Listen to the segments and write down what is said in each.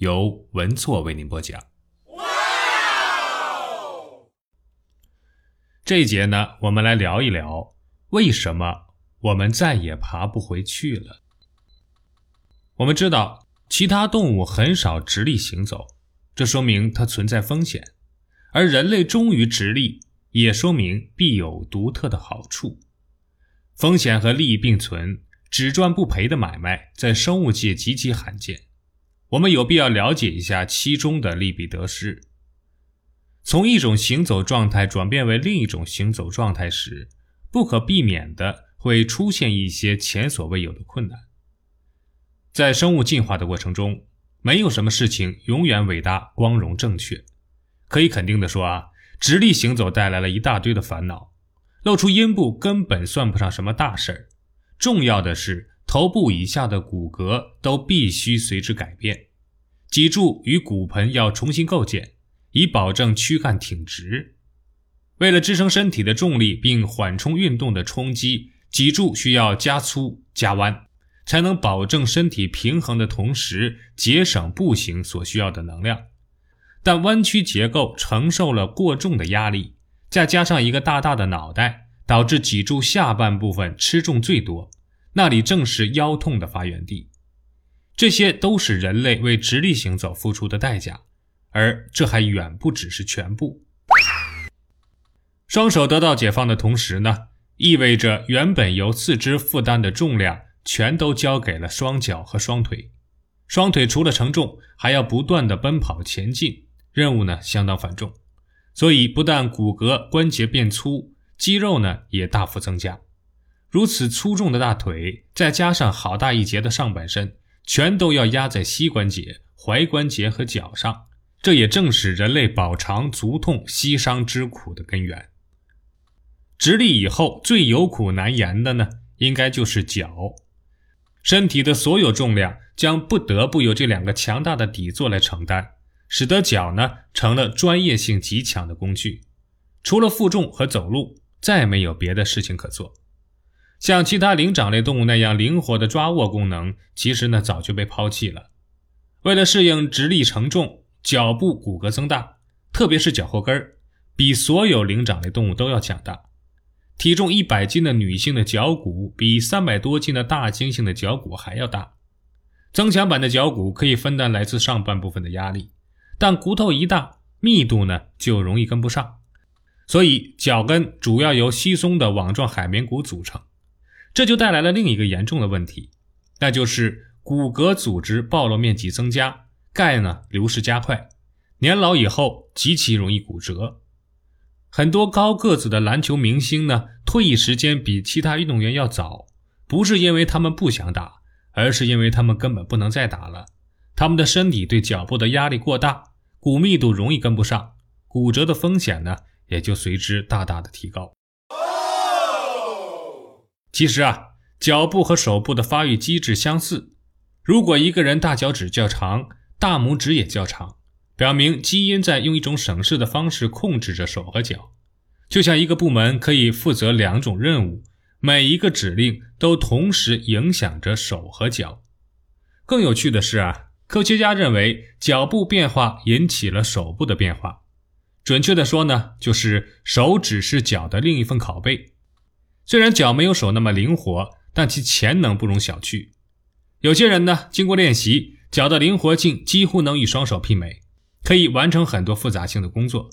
由文措为您播讲。这一节呢，我们来聊一聊为什么我们再也爬不回去了。我们知道，其他动物很少直立行走，这说明它存在风险；而人类忠于直立，也说明必有独特的好处。风险和利益并存、只赚不赔的买卖，在生物界极其罕见。我们有必要了解一下其中的利弊得失。从一种行走状态转变为另一种行走状态时，不可避免的会出现一些前所未有的困难。在生物进化的过程中，没有什么事情永远伟大、光荣、正确。可以肯定的说啊，直立行走带来了一大堆的烦恼。露出阴部根本算不上什么大事儿，重要的是。头部以下的骨骼都必须随之改变，脊柱与骨盆要重新构建，以保证躯干挺直。为了支撑身体的重力并缓冲运动的冲击，脊柱需要加粗加弯，才能保证身体平衡的同时节省步行所需要的能量。但弯曲结构承受了过重的压力，再加上一个大大的脑袋，导致脊柱下半部分吃重最多。那里正是腰痛的发源地，这些都是人类为直立行走付出的代价，而这还远不只是全部。双手得到解放的同时呢，意味着原本由四肢负担的重量全都交给了双脚和双腿。双腿除了承重，还要不断的奔跑前进，任务呢相当繁重，所以不但骨骼关节变粗，肌肉呢也大幅增加。如此粗重的大腿，再加上好大一截的上半身，全都要压在膝关节、踝关节和脚上。这也正是人类饱尝足痛、膝伤之苦的根源。直立以后最有苦难言的呢，应该就是脚。身体的所有重量将不得不由这两个强大的底座来承担，使得脚呢成了专业性极强的工具。除了负重和走路，再没有别的事情可做。像其他灵长类动物那样灵活的抓握功能，其实呢早就被抛弃了。为了适应直立承重，脚部骨骼增大，特别是脚后跟儿，比所有灵长类动物都要强大。体重一百斤的女性的脚骨比三百多斤的大猩猩的脚骨还要大。增强版的脚骨可以分担来自上半部分的压力，但骨头一大，密度呢就容易跟不上。所以脚跟主要由稀松的网状海绵骨组成。这就带来了另一个严重的问题，那就是骨骼组织暴露面积增加，钙呢流失加快，年老以后极其容易骨折。很多高个子的篮球明星呢，退役时间比其他运动员要早，不是因为他们不想打，而是因为他们根本不能再打了。他们的身体对脚部的压力过大，骨密度容易跟不上，骨折的风险呢也就随之大大的提高。其实啊，脚部和手部的发育机制相似。如果一个人大脚趾较长，大拇指也较长，表明基因在用一种省事的方式控制着手和脚。就像一个部门可以负责两种任务，每一个指令都同时影响着手和脚。更有趣的是啊，科学家认为脚部变化引起了手部的变化。准确的说呢，就是手指是脚的另一份拷贝。虽然脚没有手那么灵活，但其潜能不容小觑。有些人呢，经过练习，脚的灵活性几乎能与双手媲美，可以完成很多复杂性的工作，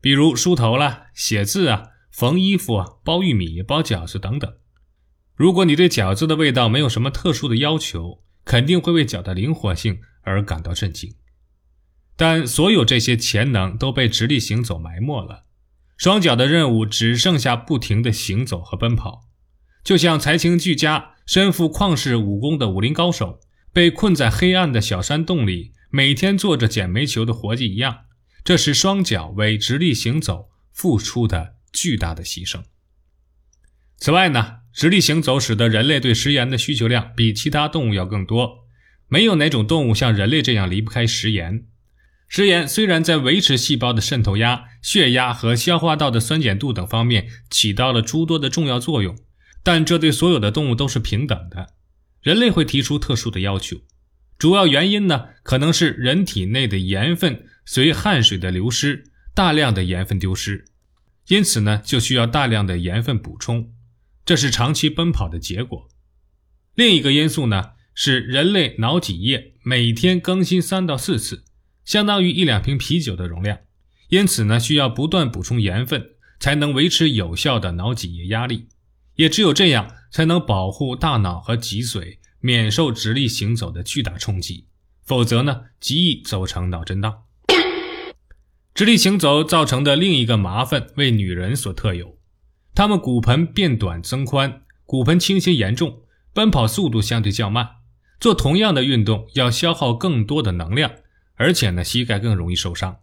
比如梳头啦、写字啊、缝衣服啊、包玉米、包饺子等等。如果你对饺子的味道没有什么特殊的要求，肯定会为脚的灵活性而感到震惊。但所有这些潜能都被直立行走埋没了。双脚的任务只剩下不停的行走和奔跑，就像才情俱佳、身负旷世武功的武林高手，被困在黑暗的小山洞里，每天做着捡煤球的活计一样，这是双脚为直立行走付出的巨大的牺牲。此外呢，直立行走使得人类对食盐的需求量比其他动物要更多。没有哪种动物像人类这样离不开食盐。食盐虽然在维持细胞的渗透压、血压和消化道的酸碱度等方面起到了诸多的重要作用，但这对所有的动物都是平等的。人类会提出特殊的要求，主要原因呢，可能是人体内的盐分随汗水的流失，大量的盐分丢失，因此呢，就需要大量的盐分补充，这是长期奔跑的结果。另一个因素呢，是人类脑脊液每天更新三到四次。相当于一两瓶啤酒的容量，因此呢，需要不断补充盐分，才能维持有效的脑脊液压力。也只有这样，才能保护大脑和脊髓免受直立行走的巨大冲击，否则呢，极易走成脑震荡。直立行走造成的另一个麻烦为女人所特有，她们骨盆变短增宽，骨盆倾斜严重，奔跑速度相对较慢，做同样的运动要消耗更多的能量。而且呢，膝盖更容易受伤。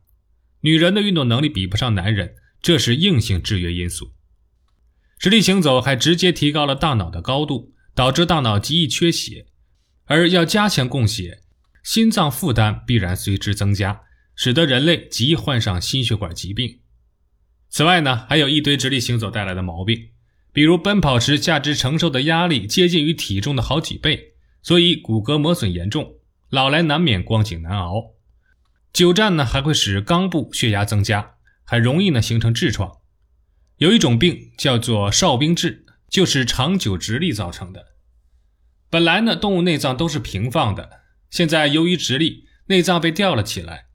女人的运动能力比不上男人，这是硬性制约因素。直立行走还直接提高了大脑的高度，导致大脑极易缺血。而要加强供血，心脏负担必然随之增加，使得人类极易患上心血管疾病。此外呢，还有一堆直立行走带来的毛病，比如奔跑时下肢承受的压力接近于体重的好几倍，所以骨骼磨损严重，老来难免光景难熬。久站呢，还会使肛部血压增加，很容易呢形成痔疮。有一种病叫做哨兵痔，就是长久直立造成的。本来呢，动物内脏都是平放的，现在由于直立，内脏被吊了起来，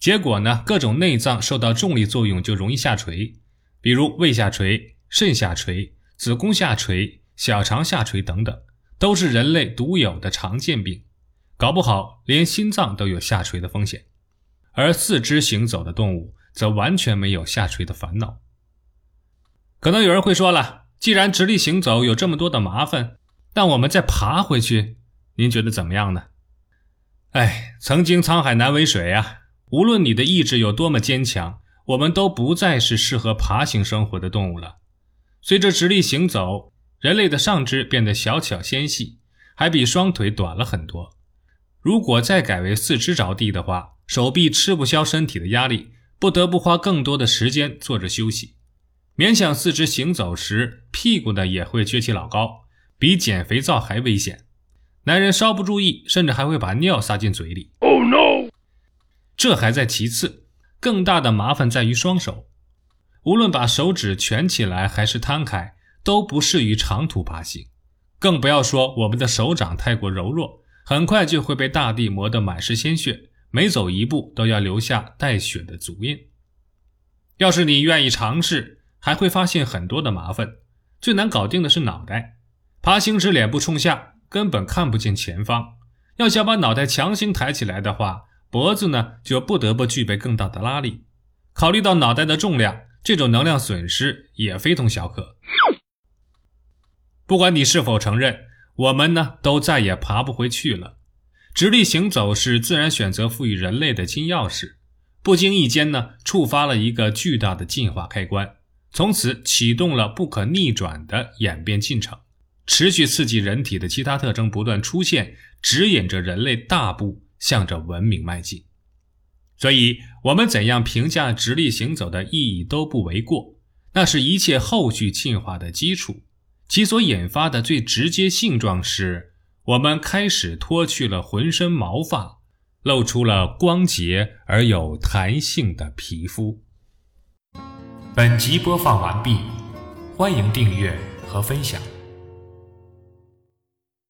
结果呢，各种内脏受到重力作用就容易下垂，比如胃下垂、肾下垂、子宫下垂、小肠下垂等等，都是人类独有的常见病，搞不好连心脏都有下垂的风险。而四肢行走的动物则完全没有下垂的烦恼。可能有人会说了，既然直立行走有这么多的麻烦，那我们再爬回去，您觉得怎么样呢？哎，曾经沧海难为水啊！无论你的意志有多么坚强，我们都不再是适合爬行生活的动物了。随着直立行走，人类的上肢变得小巧纤细，还比双腿短了很多。如果再改为四肢着地的话，手臂吃不消身体的压力，不得不花更多的时间坐着休息。勉强四肢行走时，屁股呢也会撅起老高，比捡肥皂还危险。男人稍不注意，甚至还会把尿撒进嘴里。Oh no！这还在其次，更大的麻烦在于双手。无论把手指蜷起来还是摊开，都不适于长途爬行。更不要说我们的手掌太过柔弱，很快就会被大地磨得满是鲜血。每走一步都要留下带血的足印。要是你愿意尝试，还会发现很多的麻烦。最难搞定的是脑袋，爬行时脸部冲下，根本看不见前方。要想把脑袋强行抬起来的话，脖子呢就不得不具备更大的拉力。考虑到脑袋的重量，这种能量损失也非同小可。不管你是否承认，我们呢都再也爬不回去了。直立行走是自然选择赋予人类的金钥匙，不经意间呢，触发了一个巨大的进化开关，从此启动了不可逆转的演变进程，持续刺激人体的其他特征不断出现，指引着人类大步向着文明迈进。所以，我们怎样评价直立行走的意义都不为过，那是一切后续进化的基础，其所引发的最直接性状是。我们开始脱去了浑身毛发，露出了光洁而有弹性的皮肤。本集播放完毕，欢迎订阅和分享。